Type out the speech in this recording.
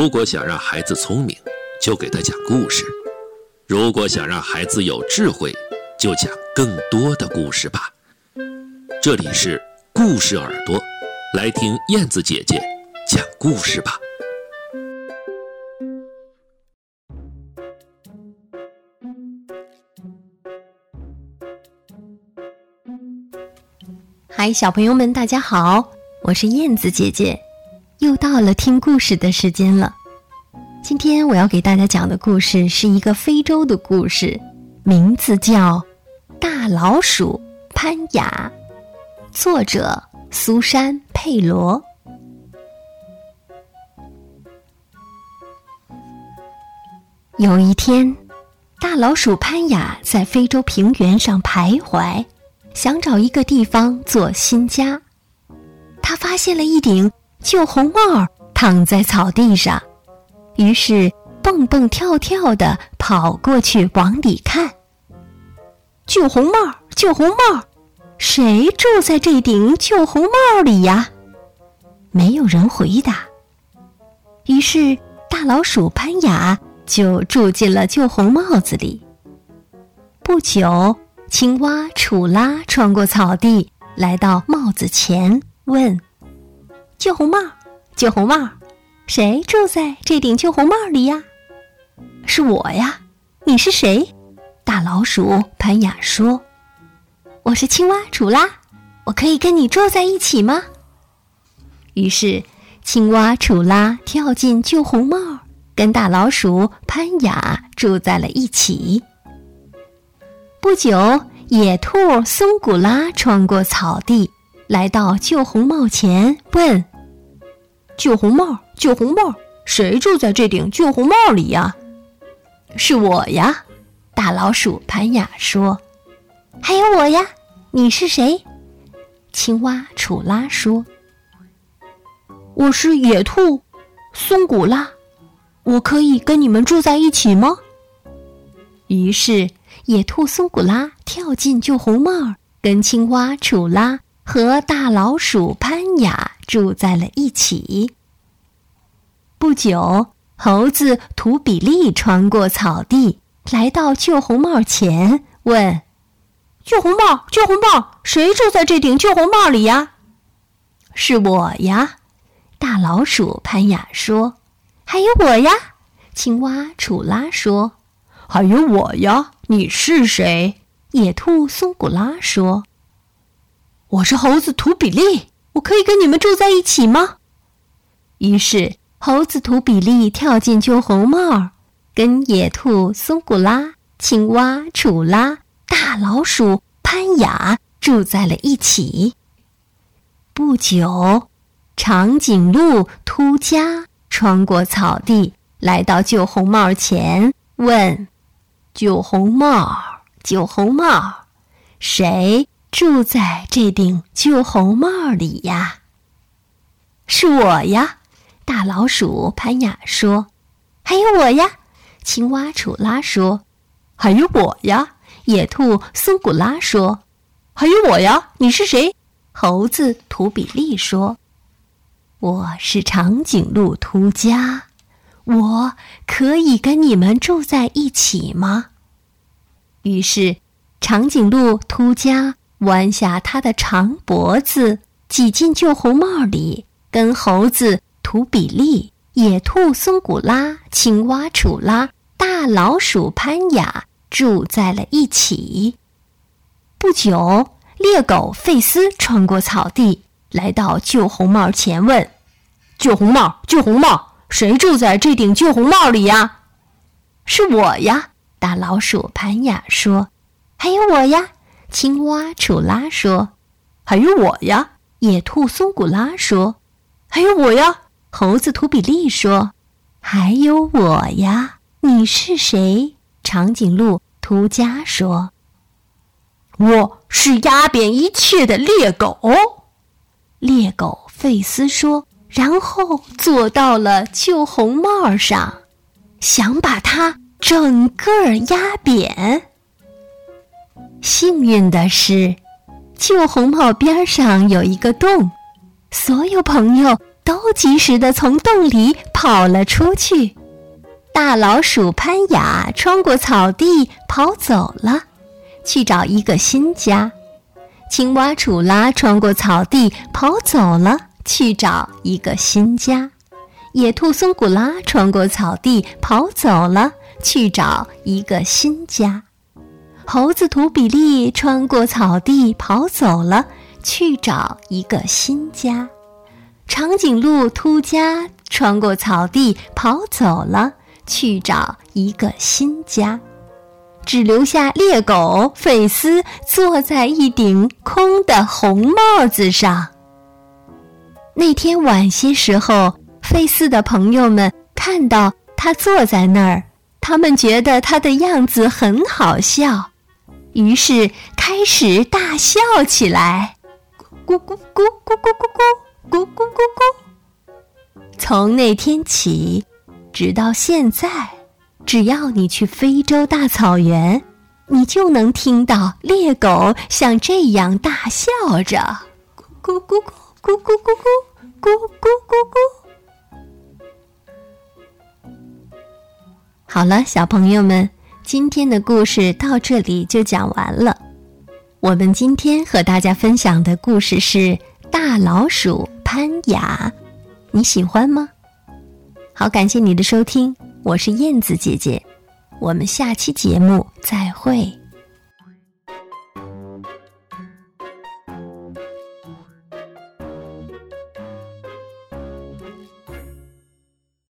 如果想让孩子聪明，就给他讲故事；如果想让孩子有智慧，就讲更多的故事吧。这里是故事耳朵，来听燕子姐姐讲故事吧。嗨，小朋友们，大家好，我是燕子姐姐，又到了听故事的时间了。今天我要给大家讲的故事是一个非洲的故事，名字叫《大老鼠潘雅》，作者苏珊·佩罗。有一天，大老鼠潘雅在非洲平原上徘徊。想找一个地方做新家，他发现了一顶旧红帽躺在草地上，于是蹦蹦跳跳的跑过去往里看。旧红帽，旧红帽，谁住在这顶旧红帽里呀？没有人回答。于是大老鼠潘雅就住进了旧红帽子里。不久。青蛙楚拉穿过草地，来到帽子前，问：“旧红帽，旧红帽，谁住在这顶旧红帽里呀？”“是我呀，你是谁？”大老鼠潘雅说：“我是青蛙楚拉，我可以跟你住在一起吗？”于是，青蛙楚拉跳进旧红帽，跟大老鼠潘雅住在了一起。不久，野兔松古拉穿过草地，来到旧红帽前，问：“旧红帽，旧红帽，谁住在这顶旧红帽里呀？”“是我呀。”大老鼠潘雅说。“还有我呀，你是谁？”青蛙楚拉说。“我是野兔松古拉，我可以跟你们住在一起吗？”于是。野兔松古拉跳进旧红帽，跟青蛙楚拉和大老鼠潘雅住在了一起。不久，猴子图比利穿过草地，来到旧红帽前，问：“旧红帽，旧红帽，谁住在这顶旧红帽里呀？”“是我呀。”大老鼠潘雅说。“还有我呀。”青蛙楚拉说。“还有我呀。”你是谁？野兔松古拉说：“我是猴子图比利，我可以跟你们住在一起吗？”于是，猴子图比利跳进旧红帽，跟野兔松古拉、青蛙楚拉、大老鼠潘雅住在了一起。不久，长颈鹿秃家穿过草地，来到旧红帽前，问。旧红帽，旧红帽，谁住在这顶旧红帽里呀？是我呀，大老鼠潘雅说。还有我呀，青蛙楚拉说。还有我呀，野兔苏古拉说。还有我呀，你是谁？猴子图比利说。我是长颈鹿图家。我可以跟你们住在一起吗？于是，长颈鹿图家弯下它的长脖子，挤进旧红帽里，跟猴子图比利、野兔松古拉、青蛙楚拉、大老鼠潘雅住在了一起。不久，猎狗费斯穿过草地，来到旧红帽前，问：“旧红帽，旧红帽。”谁住在这顶旧红帽里呀？是我呀！大老鼠潘雅说。还有我呀！青蛙楚拉说。还有我呀！野兔松古拉说。还有我呀！猴子图比利说。还有我呀！你是谁？长颈鹿图家说。我是压扁一切的猎狗。猎狗费斯说。然后坐到了旧红帽上，想把它整个压扁。幸运的是，旧红帽边上有一个洞，所有朋友都及时地从洞里跑了出去。大老鼠潘雅穿过草地跑走了，去找一个新家。青蛙楚拉穿过草地跑走了，去找一个新家。野兔松古拉穿过草地跑走了，去找一个新家。猴子图比利穿过草地跑走了，去找一个新家。长颈鹿突家穿过草地跑走了，去找一个新家。只留下猎狗费斯坐在一顶空的红帽子上。那天晚些时候，费斯的朋友们看到他坐在那儿，他们觉得他的样子很好笑。于是开始大笑起来，咕咕咕咕咕咕咕咕咕咕咕咕。从那天起，直到现在，只要你去非洲大草原，你就能听到猎狗像这样大笑着，咕咕咕咕咕咕咕咕咕咕咕。好了，小朋友们。今天的故事到这里就讲完了。我们今天和大家分享的故事是《大老鼠潘雅》，你喜欢吗？好，感谢你的收听，我是燕子姐姐，我们下期节目再会。